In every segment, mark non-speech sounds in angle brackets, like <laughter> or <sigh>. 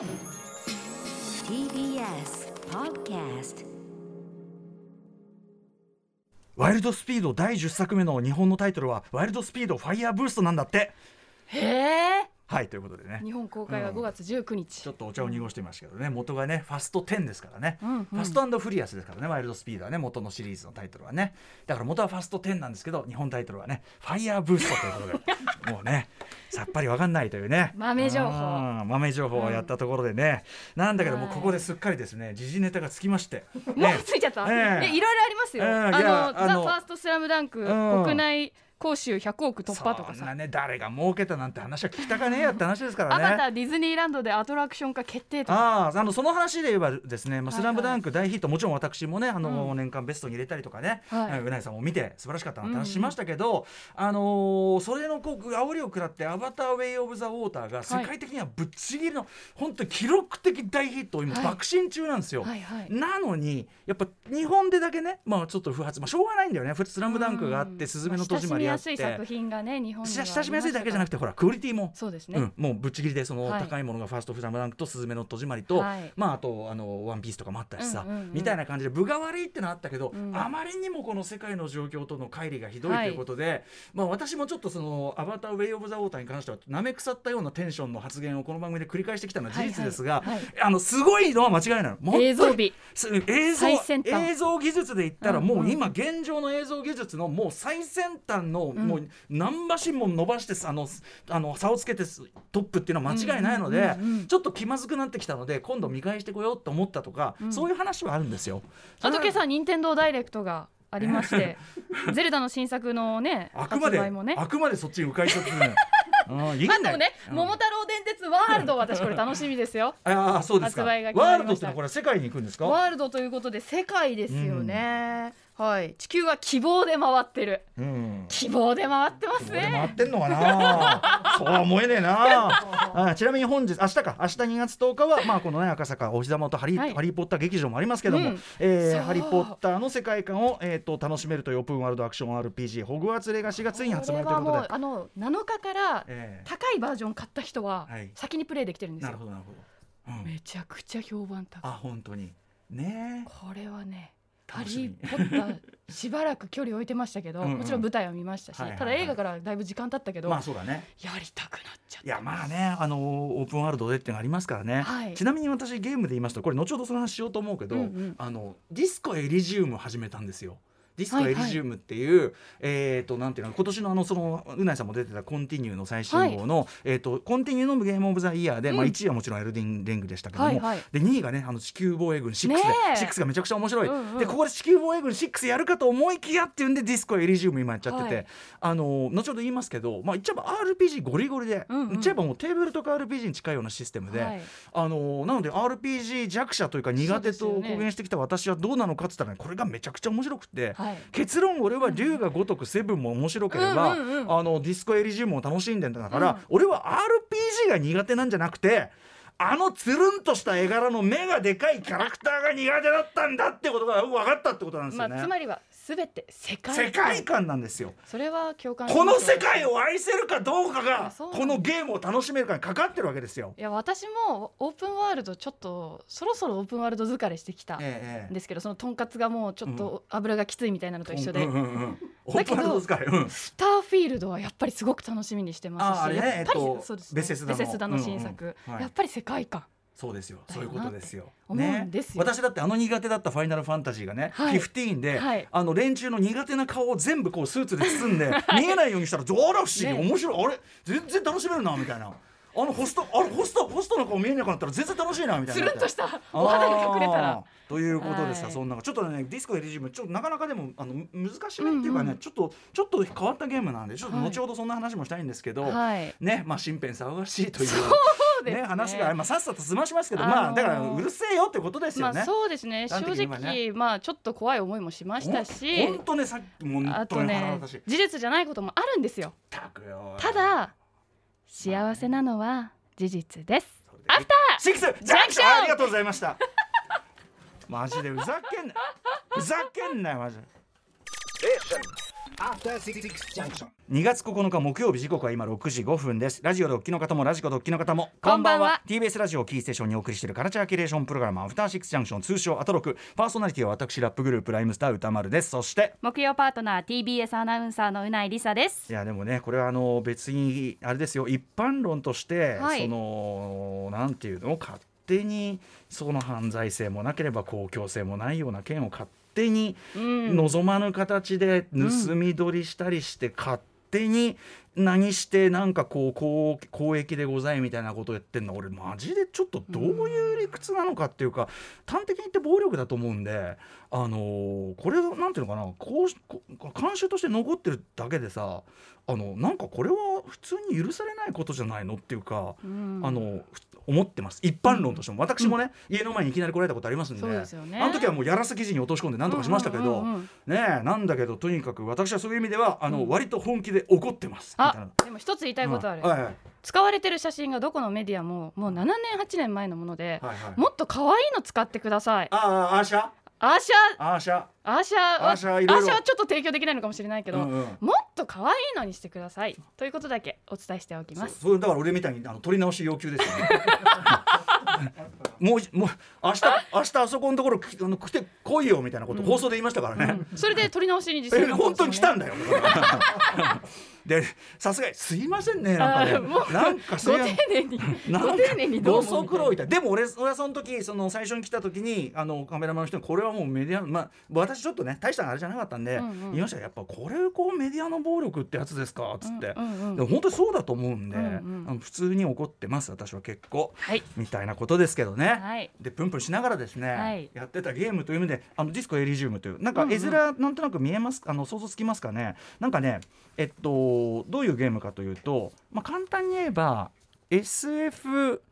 TBS Podcast ワイルドスピード第10作目の日本のタイトルはワイルドスピードファイヤーブーストなんだって。へえはいということでね。日本公開はうん。5月19日、ちょっとお茶を濁してみましたけどね。元がねファスト10ですからね、うんうん。ファストフリアスですからね。ワイルドスピードはね元のシリーズのタイトルはね。だから元はファスト10なんですけど日本タイトルはねファイヤーブーストということで。<laughs> もうねさっぱりわかんないというね。豆情報。うん豆情報をやったところでね、なんだけどもここですっかりですね時事ネタがつきまして、<laughs> もねうついちゃった、え。ええいろいろありますよ、ええあのザ・ファーストスラムダンク、うん。国内講習100億突破とかさ。ね誰が儲けたなんて話は聞きたかねえやって話ですからね。アバターディズニーランドでアトラクション化決定とか。あああのその話で言えばですね「まあ、はいはい。スラムダンク大ヒットもちろん私もねあの、うん。年間ベストに入れたりとかね、はい。うなぎさんも見て素晴らしかったなってうんうん話しましたけど、あのーそれのこう煽りを食らって「アバター・ウェイ・オブ・ザ・ウォーター」が世界的にはぶっちぎりの、本当に記録的大ヒットを今はい。爆心中なんですよ。はいはい。なのにやっぱ日本でだけねまあちょっと不発まあしょうがないんだよね「スラムダンクがあって「うん。すずめの戸締まり」やすい作品がね日本親しみやすいだけじゃなくてほらクオリティも。そうですね、うん、もうぶっちぎりでそのはい。高いものがファーストフラムダンクとスズメの戸締まりと、はい。まああとあのワンピースとかもあったしさ、うんうんうんみたいな感じで分が悪いってのはあったけど、うん。あまりにもこの世界の状況との乖離がひどいとはい。いうことで、まあ私もちょっとそのアバターウェイオブザウォーターに関してはなめ腐ったようなテンションの発言をこの番組で繰り返してきたのは事実ですが、はいはいはい。あのすごいのは間違いないの。映像美す映像映像技術で言ったらもう今現状の映像技術のもう最先端のん。もう何馬身も伸ばしてあのあの差をつけてトップっていうのは間違いないのでうんうんうんうん。ちょっと気まずくなってきたので今度見返してこようと思ったとかうん。そういう話はあるんですよ。あと今朝任天堂ダイレクトがありまして <laughs> ゼルダの新作のねあくまで、発売もね。あくまでそっちに迂回しとくね。<laughs> うんいいんだよまあでもね、うん。桃太郎電鉄ワールド私これ楽しみですよ。<laughs> ああそうですか。ワールドってのはこれ世界に行くんですか？ワールドということで世界ですよね、はい。地球は希望で回ってる。うん。希望で回ってますこれ回ねってんのかな？<laughs> そうは思えねえな。<laughs> あちなみに本日明日か。明日2月10日はまあこのね赤坂お膝元ハリー、はい。ハリーポッター劇場もありますけども、うん。えーハリーポッターの世界観を、えー、と楽しめるというオープンワールドアクション RPG ホグワーツレガシーがついに発売ということで。もうあの7日からえ高いバージョン買った人ははい。先にプレイできてるんーですよ、なるほどなるほど、うん、めちゃくちゃ評判高い。あ本当に。ねえ。これはねハリー・ポッターしばらく距離置いてましたけどうんうん。もちろん舞台は見ましたし、はいはいはい。ただ映画からだいぶ時間経ったけど、まあそうだね。やりたくなっちゃっいやまあねあのオープンワールドでっていうのがありますからね、はい。ちなみに私ゲームで言いますとこれ後ほどその話しようと思うけど、うんうん。あのディスコエリジウム始めたんですよ。ディスコはいはい。エリジウムっていう、えっ、となんていうの今年のあのそのうないさんも出てたコンティニューの最新号の、えっ、とコンティニューのゲームオブザイヤーで、うん。まあ1位はもちろんエルデンリングでしたけども、はいはい。で2位がねあの地球防衛軍6で、ねえ。6がめちゃくちゃ面白い、うんうん。でここで地球防衛軍6やるかと思いきやっていうんでディスコエリジウム今やっちゃってて、はい。あの後ほど言いますけどまあ言っちゃえば RPG ゴリゴリで、うんうん。言っちゃえばもうテーブルとか RPG に近いようなシステムで、はい。あのなので RPG 弱者というか苦手と公言してきた私はどうなのかって言ったらねこれがめちゃくちゃ面白くて、はい結論俺は龍が如くセブンも面白ければ、あのディスコエリジウムも楽しんでんだから、うん。俺は RPG が苦手なんじゃなくてあのつるんとした絵柄の目がでかいキャラクターが苦手だったんだってことがよく分かったってことなんですまあ、よね。つまりは全て世界世界観なんですよ。それは共感この世界を愛せるかどうかあがこのゲームを楽しめるかにかかってるわけですよ。いや私もオープンワールドちょっとそろそろオープンワールド疲れしてきたんええですけどそのとんかつがもうちょっと油がきついみたいなのと一緒で、うんうんうん、オだけどスターフィールドはやっぱりすごく楽しみにしてますしやっぱり、えっとそうですベセスダのベセスダの新作、やっぱり世界観そうですよ。そういうことですよ。思うんですよ。私だってあの苦手だったファイナルファンタジーがね、はい。15で、はい。あの連中の苦手な顔を全部こうスーツで包んで <laughs> 見えないようにしたらどうら不思議、ね。面白い。あれ全然楽しめるなみたいな。あのホストあれホストホストの顔見えなくなったら全然楽しいなみたいな。つるんとした。お肌に隠れたあら。ーということでさ、はい。そんなちょっとねディスコエリジウムちょっとなかなかでもあの難しめっていうかね、うんうん。ちょっとちょっと変わったゲームなんでちょっとはい。後ほどそんな話もしたいんですけど、はい。ねまあ身辺騒がしいというね話が、まあ、さっさと済ましますけど、あのーまあだからうるせえよってことですよね。まあそうですね。正直、ね。まあちょっと怖い思いもしましたし本当ねさっきもあとね事実じゃないこともあるんですよ。ったくよただ幸せなのは事実です。アフター!シックスジャンクション!ありがとうございました。マジでふざけんなふざけんなよマジで.2月9日木曜日時刻は今6時5分です。ラジオドッキの方もラジコドッキの方もこんばんは。TBS ラジオキーステーションにお送りしているカルチャーキュレーションプログラムアフターシックスジャンクション通称アトロク。パーソナリティは私ラップグループライムスター歌丸です。そして木曜パートナー TBS アナウンサーのうないりさです。いやでもねこれはあの別にあれですよ。一般論として、はい。そのなんていうの？勝手にその犯罪性もなければ公共性もないような件を勝手にうん。望まぬ形で盗み取りしたりして勝手に何してなんかこう公公益でございみたいなことを言ってんの？俺マジでちょっとどういう理屈なのかっていうか端的に言って暴力だと思うんであのーこれなんていうのかな？こう慣習として残ってるだけでさあのなんかこれは普通に許されないことじゃないの？っていうか、うん。あのふ思ってます。一般論としても。私もね、家の前にいきなり来られたことありますんで。あの時はもうやらせ記事に落とし込んで何とかしましたけど、ねえなんだけどとにかく私はそういう意味ではあの、うん。割と本気で怒ってます。でも一つ言いたいことある、使われてる写真がどこのメディアももう7年8年前のもので、もっと可愛いの使ってください。ああアーシャアーシャ。アーシャ。アーシャ。はアーシャちょっと提供できないのかもしれないけど、うんうん。もっと可愛いのにしてください。ということだけお伝えしておきます。そうそうだから俺みたいにあの取り直し要求ですよね <laughs> もうもう明日明日あそこのところきあの来て来いよみたいなこと放送で言いましたからね、それで取り直しに実え践本当に来たんだだよ。でさすがに「すいませんね」なんかねなんかすごいま丁寧にご丁寧にどごうもみたいな足労いた。でも俺俺はその時その最初に来た時にあのカメラマンの人にこれはもうメディアまあ私ちょっとね大したあれじゃなかったんで、うんうん。言いましたよ。やっぱこれこうメディアの暴力ってやつですか？っつって、うんうんうんでも本当にそうだと思うんで、うんうん。普通に怒ってます私は結構。はい。みたいなことですけどね。はい。でプンプンしながらですね、はい。やってたゲームという意味であのディスコエリジウムというなんか絵面なんとなく見えますあの想像つきますかね？なんかねえっとどういうゲームかというと、まあ、簡単に言えば SF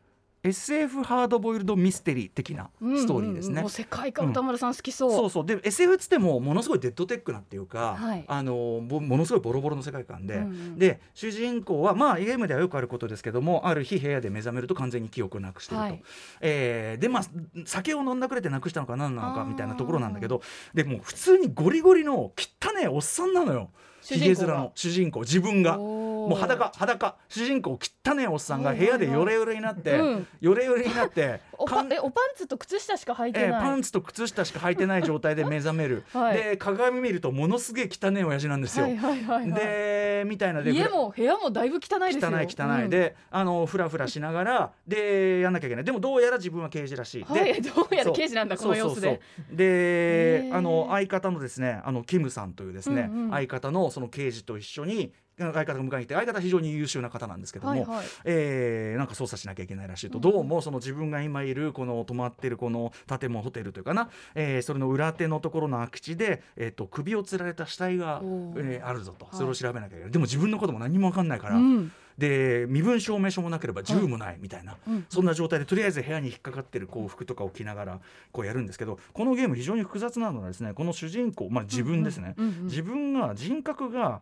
SF ハードボイルドミステリー的なストーリーですね。うんうん世界観歌丸さん好きそう、そうそう。で SF っつってもものすごいデッドテックなっていうか、はい。あのぼものすごいボロボロの世界観で、うんうんで主人公はまあゲームではよくあることですけどもある日部屋で目覚めると完全に記憶をなくしてると、はい。えーでまあ酒を飲んだくれてなくしたのか何なのかみたいなところなんだけどでもう普通にゴリゴリの汚ねえおっさんなのよひげ面の主人公自分が。ももう裸裸。主人公汚ねえおっさんが部屋でヨレヨレになって、うん。ヨレヨレになっておパえおパンツと靴下しか履いてない、えーパンツと靴下しか履いてない状態で <laughs> 目覚める、はい。で鏡見るとものすげえ汚い親父なんですよ。はいはいはいはい。でみたいなで家も部屋もだいぶ汚いですよ。汚い汚い、であのフラフラしながらでやんなきゃいけない。でもどうやら自分は刑事らしい。うん、はいでどうやら刑事なんだこの様子で。そうそうそう。であの相方のですねあのキムさんというですね、うんうん。相方のその刑事と一緒に相方が迎えに来て相方は非常に優秀な方なんですけども、はいはい。えーなんか捜査しなきゃいけないらしいと、どうもその自分が今いるこの泊まってるこの建物ホテルというかな、えーそれの裏手のところの空き地で、えー、と首をつられた死体がえーあるぞと。はい。それを調べなきゃいけない、でも自分のことも何も分かんないから、うん。で身分証明書もなければ銃もないみたいな、うん。そんな状態でとりあえず部屋に引っかかってるこう服とかを着ながらこうやるんですけどこのゲーム非常に複雑なのはですねこの主人公、まあ、自分ですね、うんうんうん。自分が人格が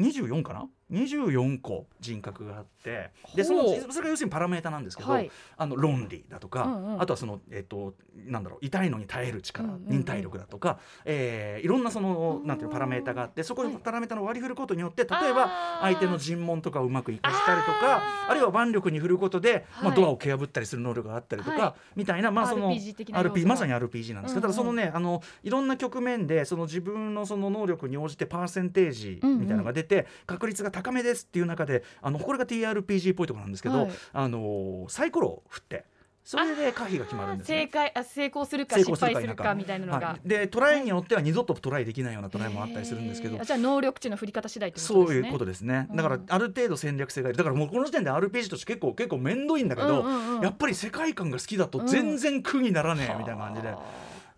24かな？24個人格があってでそのそれが要するにパラメータなんですけど、はい。あの論理だとか、うんうんあとはその、えっとなんだろう痛いのに耐える力、うんうんうん。忍耐力だとか、えーいろんなそのなんていうのパラメータがあってそこにはい。パラメータの割り振ることによって例えば相手の尋問とかをうまく生かしたりとかあるいは腕力に振ることで、まあ、はいドアを蹴破ったりする能力があったりとか、はい。みたいな、まあ、その RPG 的な要素が。RP まさに RPG なんです。けど、うんうん。ただそのねあのいろんな局面でその自分のその能力に応じてパーセンテージみたいなのが出て、確率が高めですっていう中であのこれが TRPG っぽいところなんですけど、はい。あのサイコロを振ってそれで可否が決まるんですね。正。解あ成功するか成失敗するかみたいなのが、はい、でトライによっては二度とトライできないようなトライもあったりするんですけど。へー。あじゃあ能力値の振り方次第ね。そういうことですね。だからうん。ある程度戦略性がいる。だからもうこの時点で RPG として結構結構面倒いんだけど、うんうんうん。やっぱり世界観が好きだと全然苦にならねえみたいな感じで。は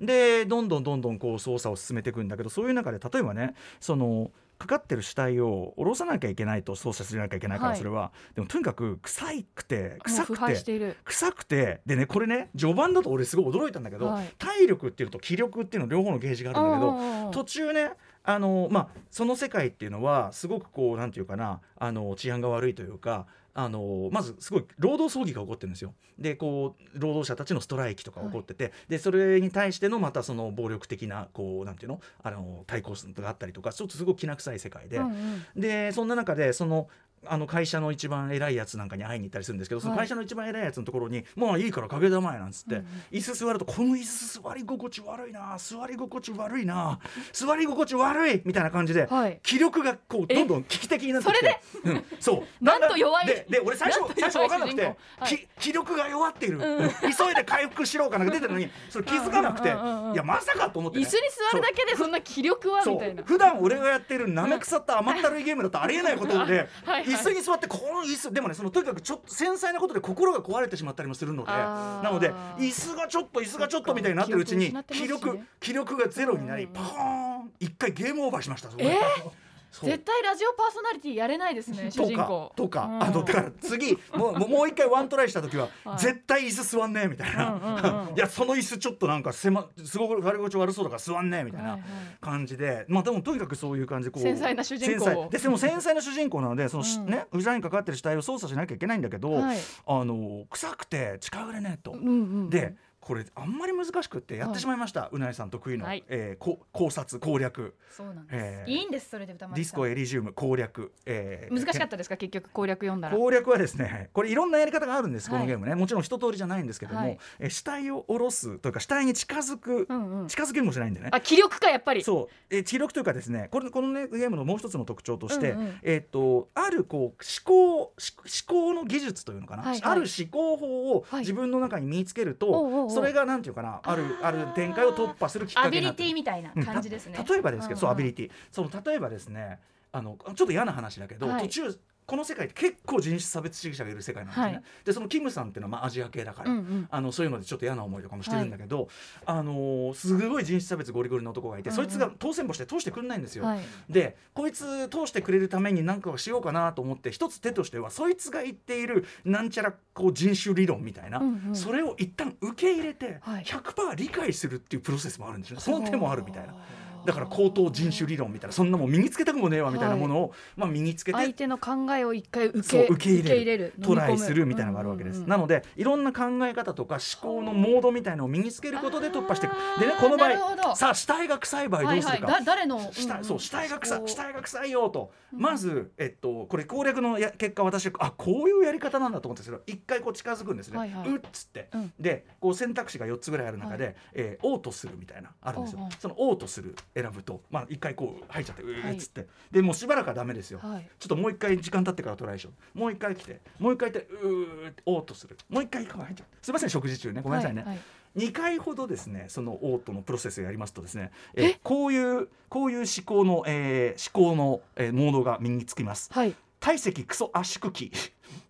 でどんどんどんどんこう操作を進めていくんだけどそういう中で例えばねそのかかってる死体を下ろさなきゃいけないと操作しなきゃいけないからはい。それは、でもとにかく臭いくて臭くて。臭くて。でねこれね序盤だと俺すごい驚いたんだけど、はい。体力っていうのと気力っていうの両方のゲージがあるんだけど、途中ねあのまあその世界っていうのはすごくこうなんていうかなあの治安が悪いというかあのまずすごい労働争議が起こってるんですよ。でこう労働者たちのストライキとか起こってて、でそれに対してのまたその暴力的なこうなんていうの？あの対抗があったりとかちょっとすごくきな臭い世界で、うんうん。でそんな中でそのあの会社の一番偉いやつなんかに会いに行ったりするんですけど、そのはい。会社の一番偉いやつのところに「もういいから影玉や」なんつって、うんうん椅子座ると「この椅子座り心地悪いな座り心地悪いな座り心地悪い」みたいな感じで、はい。気力がこうどんどん危機的になってきて。それうん、そう。<laughs> なんと弱い。でで俺最初最初分かんなくて、はい。き気力が弱っている、急いで回復しろかなんか出てるのにそれ気づかなくて、うんうんうん。うんいやまさかと思って、ね、椅子に座るだけでそんな気力はみたいな。普段俺がやってるなめ腐った甘ったるいゲームだとありえないことではいはい椅子に座ってこの椅子でもねそのとにかくちょっと繊細なことで心が壊れてしまったりもするのでなので椅子がちょっと椅子がちょっとみたいになってるうちに気力気力がゼロになりうんパーン一回ゲームオーバーしましたそこで。えそう絶対ラジオパーソナリティやれないですね主人公。とか、うん。あのだから次もうもう一回ワントライした時は、はい。絶対椅子座んねえみたいな、<laughs> いやその椅子ちょっとなんか狭すごく悪心地悪そうだから座んねえみたいなはいはい。感じで、まあでもとにかくそういう感じでこう繊細な主人公ででも繊細な主人公なのでその、うん。ね裏にかかってる死体を操作しなきゃいけないんだけど、はい。あの臭くて近寄れねえと。うんうん。でこれあんまり難しくってやってしまいました、うなえさん得意の、はい。えーこ考察攻略、そうなんです、えーいいんですそれで歌丸さんディスコエリジウム攻略、えー難しかったですか？結局攻略読んだら。攻略はですねこれいろんなやり方があるんですこはい。のゲームね、もちろん一通りじゃないんですけども、はい。え死体を下ろすというか死体に近づく、うんうん。近づけもしないんでね。あ気力かやっぱり。そう。え気力というかですねこれこの、ね、ゲームのもう一つの特徴として、うんうんえっとあるこう思考思思考の技術というのかな、はいはい。ある思考法をはい。自分の中に身につけると、おうおうおうそれがなんていうかなあるある展開を突破するきっかアビリけになってる。ティみたいなうん。感じですね、た例えばですけど、そうアビリテティ。その例えばですねあのちょっと嫌な話だけど、はい。途中この世界って結構人種差別主義者がいる世界なんですね、はい。でそのキムさんっていうのはまあアジア系だから、うんうん。あのそういうのでちょっと嫌な思いとかもしてるんだけど、あのーすごい人種差別ゴリゴリの男がいて、そいつが当選簿して通してくれないんですよ。はい。でこいつ通してくれるために何かをしようかなと思って一つ手としてはそいつが言っているなんちゃらこう人種理論みたいな、うんうん。それを一旦受け入れてはい。100%理解するっていうプロセスもあるんですよね。その手もあるみたいな。だから高等人種理論みたいなそんなもん身につけたくもねえわみたいなものを、まあ、身につけて相手の考えを一回受け受け入れるるトライするみたいなのがあるわけです、うんうんうん。なのでいろんな考え方とか思考のモードみたいのを身につけることで突破していく。でねこの場合さあ死体が臭い場合どうするか、はいはい、だ誰の、死体そう死体が臭い。死体が臭いよと、うんまず、えっと、これ攻略のや結果私あこういうやり方なんだと思ったんですけど一回こう近づくんですね、はいはい。うっつって、うん。でこう選択肢が4つぐらいある中で、はえー、オートするみたいなあるんですよ。おうおう。そのオートする選ぶとまあ一回こう入っちゃってうはいーっつって、でもうしばらくはダメですよ、はい。ちょっともう一回時間経ってからトライしよう。もう一回来てもう一回行ってうーってオートする。もう一回入っちゃう。すいません食事中ね。ごめんなさいね、はい。はい2回ほどですねそのオートのプロセスをやりますとですねえ？こういうこういう思考の、えー思考の、えーモードが身につきます。はい。体積クソ圧縮機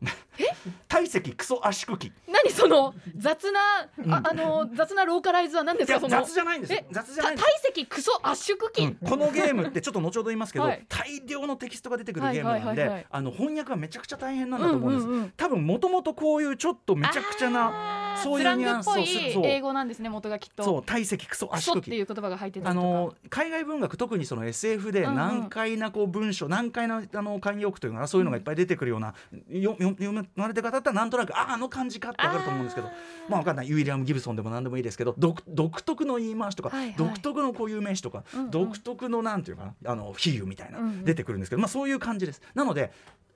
<laughs> 体積クソ圧縮機。何その？雑な、ああの雑なローカライズは何ですか？その？雑じゃないんですよ。え？雑じゃないんですた体積クソ圧縮機、うん。このゲームってちょっと後ほど言いますけど、はい。大量のテキストが出てくるゲームなんであの翻訳はめちゃくちゃ大変なんだと思うんです、うんうんうん。多分もともとこういうちょっとめちゃくちゃなそういうニュアンスを英語なんですね元がきっと。そう体積クソク圧縮機ソっていう言葉が入ってあの海外文学特にその SF でうんうん。難解なこう文章、難解なあの慣用句というのかなそういうのがいっぱい出てくるような、よよ読まれてる方だったらなんとなくあああの感じかってわかると思うんですけど。まあわかんない。ウィリアム・ギブソンでも何でもいいですけど独独特の言い回しとか、はいはい。独特の固有名詞とか、うんうん。独特のなんていうかなあの比喩みたいな、うんうん。出てくるんですけどまあそういう感じです。なので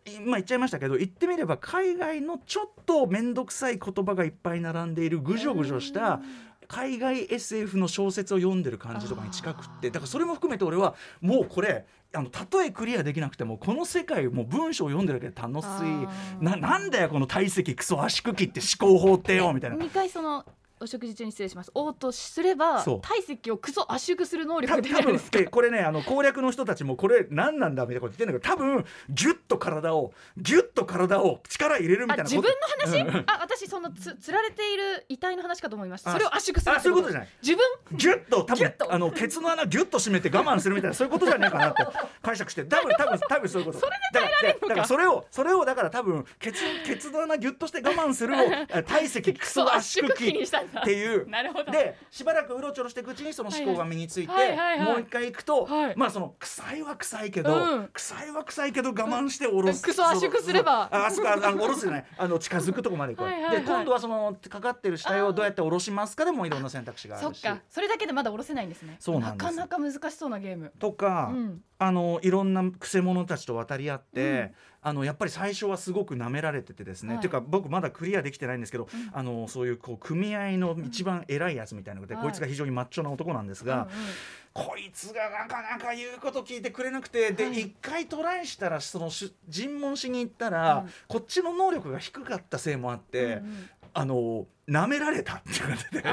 今言っちゃいましたけど言ってみれば海外のちょっと面倒くさい言葉がいっぱい並んでいるぐじょぐじょした海外 SF の小説を読んでる感じとかに近くってだからそれも含めて俺はもうこれあのたとえクリアできなくてもこの世界もう文章を読んでるだけで楽しい。ななんだよこの体積クソ圧縮機って思考法ってよみたいな。二回そのお食事中に失礼します。オートすればそう。体積をクソ圧縮する能力たが出多分るんですか。で。これねあの攻略の人たちもこれ何なんだみたいなこと言ってんだけど多分ギュッと体をギュッと体を力入れるみたいなあ自分の話、あ私そのつつられている遺体の話かと思いましたあそれを圧縮するあそういうことじゃない。自分？ギュッと多分あのケツの穴ギュッと締めて我慢するみたいなそういうことじゃねえかなって。解釈して。多分多分多分そういうこと。それで耐えられるのか？だからそれをそれをだから多分ケツケツの穴ギュッとして我慢するをあ <laughs> 体積クソ圧縮機にしたんっていう。なるほど。でしばらくうろちょろしていくうちにその思考が身について、もう一回行くと、はい。まあその臭いは臭いけど、うん。臭いは臭いけど我慢して下ろす、クソ圧縮すれば。ああそこあ下ろすじゃない。あの近づくとこまで行くで今度はそのかかってる死体をどうやって下ろしますかでもいろんな選択肢があるし。そっか。それだけでまだ下ろせないんですね。そうなんです。なかなか難しそうなゲーム。とか、うん。あのいろんなくせ者たちと渡り合って、うんあのやっぱり最初はすごく舐められててですね、はい。っていうか僕まだクリアできてないんですけど、あのそういうこう組合の一番偉いやつみたいなので、はいこいつが非常にマッチョな男なんですが、こいつがなかなか言うこと聞いてくれなくてではい。一、回トライしたらそのし尋問しに行ったら、うんこっちの能力が低かったせいもあって、うんうん。あの舐められたって言われて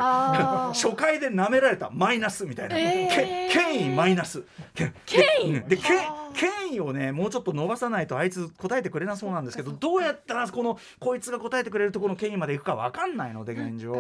初回で舐められたマイナスみたいな、えー。け権威マイナス。け権威？でうん。でけはあ権威をねもうちょっと伸ばさないとあいつ答えてくれなそうなんですけどどうやったらこのこいつが答えてくれるところの権威までいくかわかんないので現状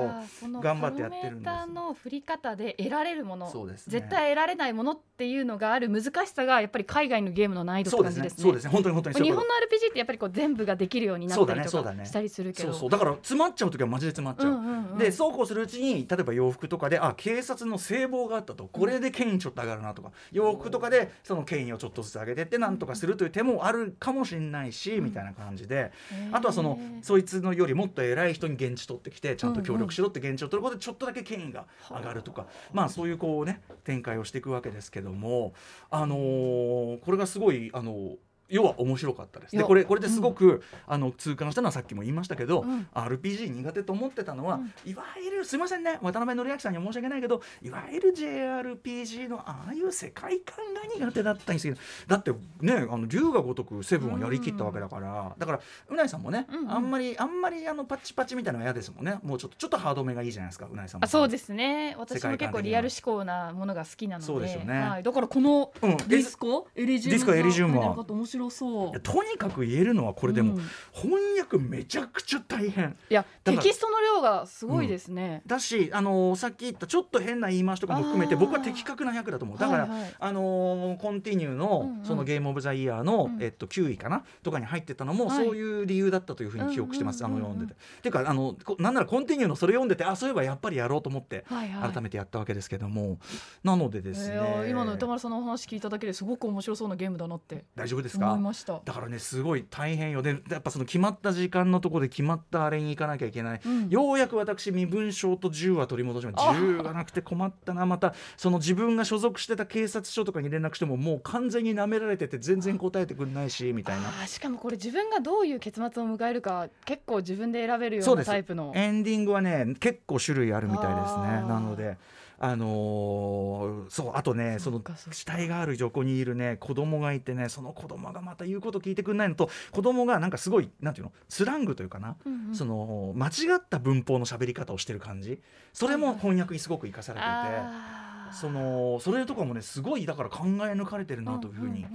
頑張ってやってるんですパロメーターの振り方で得られるものそうですね。絶対得られないものっていうのがある難しさがやっぱり海外のゲームの難易度って感じですね。ねそうですね。本当に本当に日本の RPG ってやっぱりこう全部ができるようになったりとかしたりするけど。そうそうだから詰まっちゃう時はマジで詰まっちゃう、うんうんうん。でそうこうするうちに例えば洋服とかであ警察の聖望があったと。これで権威ちょっと上がるなとか。洋服とかでその権威をちょっとずつ上げてってなんとかするという手もあるかもしれないし、みたいな感じで。あとはそのそいつのよりもっと偉い人に現地取ってきてちゃんと協力しろって現地を取ることでちょっとだけ権威が上がるとか、まあそういうこうね展開をしていくわけですけどもあのーこれがすごいあのー要は面白かったです。でこれこれですごく、あの痛感したのはさっきも言いましたけど、うん。RPG 苦手と思ってたのは、うん。いわゆるすいませんね渡辺則明さんには申し訳ないけどいわゆる JRPG のああいう世界観が苦手だったんですけどだってねあの龍が如くセブンをやりきったわけだから、だからうないさんもね、うんうん。あんまりあんまりあのパッチパチみたいなのは嫌ですもんね。もうちょっとちょっとハードめがいいじゃないですかうないさんも。あそうですね。私も結構リアル志向なものが好きなので。そうですよね。はい、だからこのうん。ディスコ？エリジウムディスコエリジウムは？が入ってる方面白そう。とにかく言えるのはこれでも、うん。翻訳めちゃくちゃ大変。いやテキストの量がすごいですね、だし、あのーさっき言ったちょっと変な言い回しとかも含めて僕は的確な訳だと思う。だから、はいはい。あのーコンティニューの,、うんうん。そのゲームオブザイヤーの、うん。えっと、9位かなとかに入ってたのも、はい。そういう理由だったというふうに記憶してます、うんうんうんうん。あの読んでて。っていうかあのこなんならコンティニューのそれ読んでてあそういえばやっぱりやろうと思って。はいはい。改めてやったわけですけども、なのでですね、えー今の歌丸さんのお話聞いただけですごく面白そうなゲームだなって。大丈夫です思か。いました。だからねすごい大変よ。でやっぱその決まった時間のところで決まったあれに行かなきゃいけない、うん。ようやく私身分証と銃は取り戻しました。あ銃がなくて困ったな。またその自分が所属してた警察署とかに連絡してももう完全に舐められてて全然答えてくれないしみたいな。しかもこれ自分がどういう結末を迎えるか結構自分で選べるようなタイプの。エンディングはね結構種類あるみたいですね。なのであのーそうあとねその死体がある横にいるね子供がいてねその子供がまた言うこと聞いてくんないのと子供がなんかすごいなんていうのスラングというかな、うんうん。その間違った文法の喋り方をしてる感じ。それも翻訳にすごく生かされていて。そのそれとかもねすごいだから考え抜かれてるなというふうに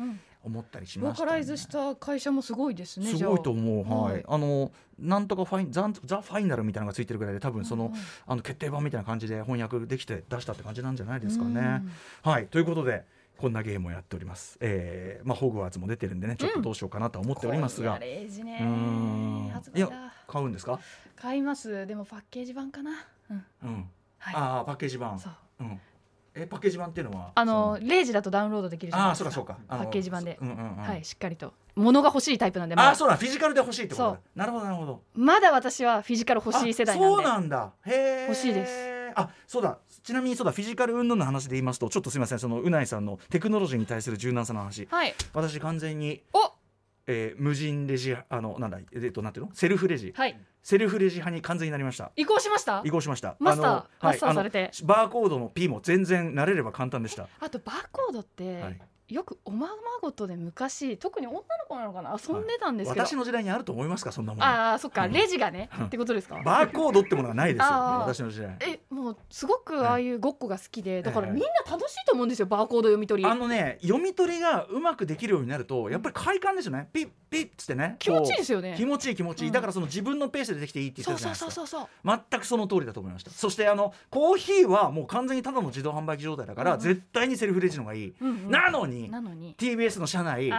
思ったりしローました、ね。カライズした会社もすごいですねすごいと思う、はい。はい。あのなんとかファインザザ・ファイナルみたいなのがついてるぐらいで多分その,、うんうんあの決定版みたいな感じで翻訳できて出したって感じなんじゃないですかね。うん。はい。ということでこんなゲームをやっております。えーまあ、ホグワーツも出てるんでねちょっとどうしようかなとは思っておりますが、今夜0時ね。うーんいや買うんですか、買います。でもパッケージ版かな。うん。うん。はい。ああパッケージ版。そう。うん、えパッケージ版っていうのは？あのそ0時だとダウンロードできるじゃないですか。ああそうかそうか。パッケージ版で。うんうんうん。はいしっかりと。物が欲しいタイプなんでまだ。ああそうだ。フィジカルで欲しいってことだ。そう。なるほどなるほど。まだ私はフィジカル欲しい世代なんで。あそうなんだ。へえ欲しいです。あそうだ。ちなみにそうだ。フィジカル云々の話で言いますとちょっとすみません。そのうないさんのテクノロジーに対する柔軟さの話。はい。私完全に、おえー無人レジあのなんだえっとなんていうの？セルフレジ。はい。セルフレジ派に完全になりました。移行しました？移行しました。マスターあのマスターされて。バーコードの P も全然慣れれば簡単でした。あとバーコードって、はいよくおままごとで昔特に女の子なのかな？遊んでたんですけど、私の時代にあると思いますか？そんなもの。ああそっか。うん。レジがね、うん。ってことですか？バーコードってものがないですよ。私の時代。えもうすごくああいうごっこが好きで、だからええみんな楽しいと思うんですよバーコード読み取り。あのね読み取りがうまくできるようになるとやっぱり快感ですよね。ピッピッつってね。気持ちいいですよね。気持ちいい気持ちいい、うん。だからその自分のペースでできていいって言ってたじゃないですか。そうそうそうそう全くその通りだと思いました。そしてあのコーヒーはもう完全にただの自動販売機状態だから、絶対にセルフレジの方がいい、うんうん。なのになのに。TBS の社内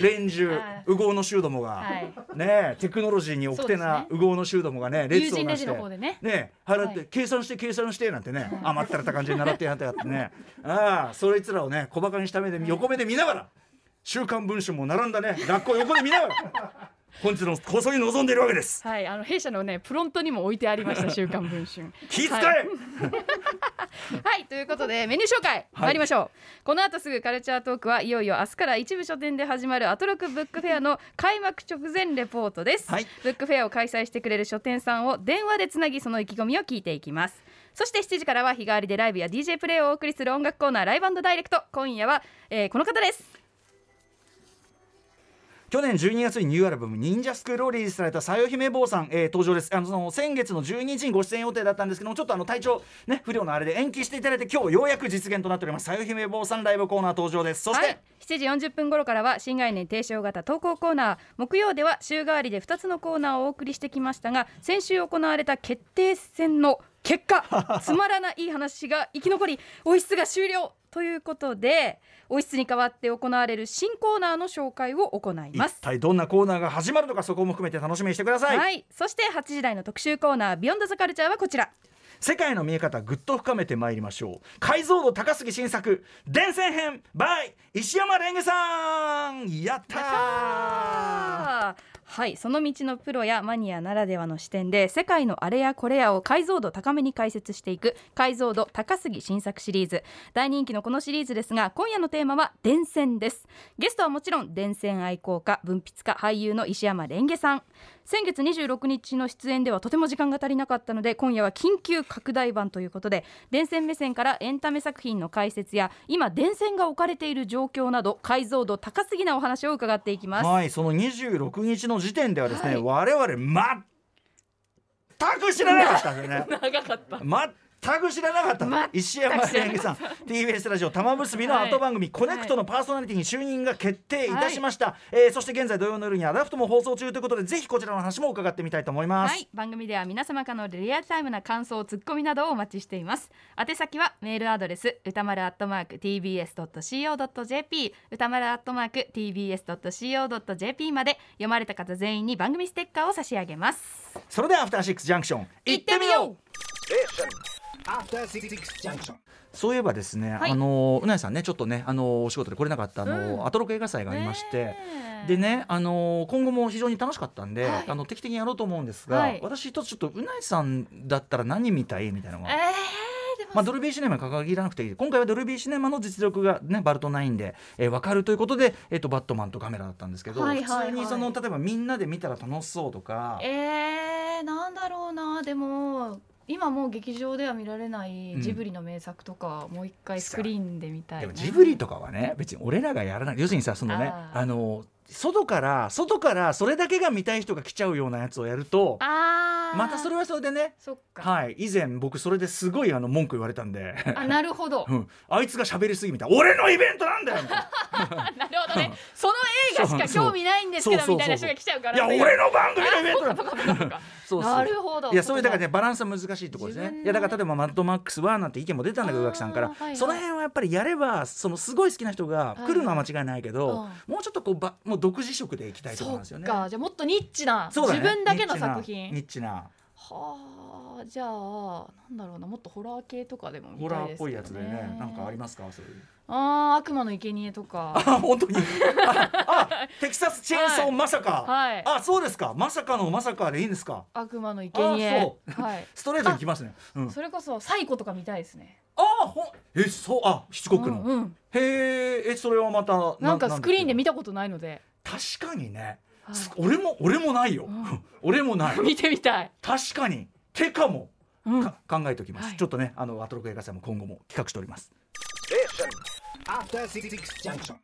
連中あ右往の衆どもが、はい。ねえテクノロジーに奥手な右往の衆どもがね友列をなしてね。ね払って、はい。計算して計算してなんてね、甘ったれた感じに習ってやってやってね。ああそいつらをね小バカにした目で横目で見ながら「週刊文春」も並んだね学校横で見ながら本日の放送に臨んでいるわけです。はいあの弊社のねプロントにも置いてありました <laughs> 週刊文春。気遣え、はい。<laughs> はいということでメニュー紹介参りましょう、この後すぐカルチャートークはいよいよ明日から一部書店で始まるアトロクブックフェアの <laughs> 開幕直前レポートです、はい。ブックフェアを開催してくれる書店さんを電話でつなぎその意気込みを聞いていきます。そして7時からは日替わりでライブや DJ プレイをお送りする音楽コーナーライブダイレクト。今夜は、えーこの方です去年12月にニューアルバム「忍者スクール」をリリースされたさよ姫坊さん、えー登場です。あのその先月の12日にご出演予定だったんですけどもちょっとあの体調、ね、不良のあれで延期していただいて今日ようやく実現となっております。さよ姫坊さんライブコーナー登場です。そして、はい、7時40分頃からは新概念提唱型投稿コーナー。木曜では週替わりで2つのコーナーをお送りしてきましたが先週行われた決定戦の結果 <laughs> つまらない話が生き残り王室が終了ということで王室に代わって行われる新コーナーの紹介を行います。一。体どんなコーナーが始まるのかそこも含めて楽しみにしてください、はい、そして8時台の特集コーナー「ビヨンドザカルチャーはこちら。世界の見え方ぐっと深めてまいりましょう。解像度高すぎ新作伝染編 by 石山レンゲさん。やったはいその道のプロやマニアならではの視点で世界のあれやこれやを解像度高めに解説していく解像度高すぎ新作シリーズ。大人気のこのシリーズですが今夜のテーマは電線です。ゲストはもちろん電線愛好家文筆家俳優の石山レンゲさん。先月26日の出演ではとても時間が足りなかったので今夜は緊急拡大版ということで電線目線からエンタメ作品の解説や今電線が置かれている状況など解像度高すぎなお話を伺っていきます。はいその26日の時点ではですね、はい。我々全く知らなかったんですよね。<laughs> 長かった全く知らなかった、石山蓮華さん TBS ラジオ玉結びの後番組、コネクトのパーソナリティに就任が決定いたしました、えーそして現在土曜の夜にアダプトも放送中ということでぜひこちらの話も伺ってみたいと思います、はい、番組では皆様からのリアルタイムな感想、ツッコミなどをお待ちしています。宛先はメールアドレス歌丸アットマーク tbs ドット co ドット jp 歌丸アットマーク tbs ドット co ドット jp まで読まれた方全員に番組ステッカーを差し上げます。それではアフターシックスジャンクション行ってみよう。そういえばですね、はい。あのうなえさんねちょっとねあのお仕事で来れなかったあの、うん。アトロク映画祭がありまして、でね、あの今後も非常に楽しかったんで、はい。あの定期的にやろうと思うんですが、はい。私一つちょっとうなえさんだったら何見たいみたいなのが、えー、まあ、ドルビーシネマに限らなくていい。今回はドルビーシネマの実力がねバルト9で、えー、分かるということで、えー、とバットマンとカメラだったんですけど、はいはいはい。普通にその例えばみんなで見たら楽しそうとか。えー、なんだろうな、でも。今もう劇場では見られないうん。ジブリの名作とか、もう一回スクリーンで見たいな。でもジブリとかはね別に俺らがやらない。要するにさそのねあの外から外からそれだけが見たい人が来ちゃうようなやつをやるとあー。またそれはそれでねそっか、はい。以前僕それですごいあの文句言われたんで、あなるほど。<laughs> うん、あいつが喋りすぎみたいな。俺のイベントなんだよな。<laughs> るほどね。その映画しか興味ないんですけどみたいな人が来ちゃうから。ないや俺の番組のイベントだ <laughs> そうなるほど。いやそういうだからねバランスは難しいところですね。いやだから例えばマッドマックスはなんて意見も出たんだけど宇垣さんから、はいはい。その辺はやっぱりやればそのすごい好きな人が来るのは間違いないけど、うん。もうちょっとこうばもう独自色でいきたいところなんですよね。そっか。じゃあもっとニッチな、ね。自分だけの作品。ニッチなはあじゃあなんだろうなもっとホラー系とかでもな見ホラーっぽいやつでね。なんかありますかそういう。あー悪魔の生贄とか。あ本当に。ああテキサスチェーンソー、はいまさか、はい。あそうですか。まさかのまさかでいいんですか。悪魔の生贄。はい。ストレートにきますね。うん。それこそサイコとか見たいですね。あほんえそうあヒッチコックの、うんうん。へーえそれはまたなんかスクリーンで見見たことないので、確かにね、俺も俺もないよ、うん。<laughs> 俺もない。<laughs> 見てみたい、確かに。てかも、うん。か考えておきます、はい。ちょっとねあのアトロク映画祭も今後も企画しております。Junction.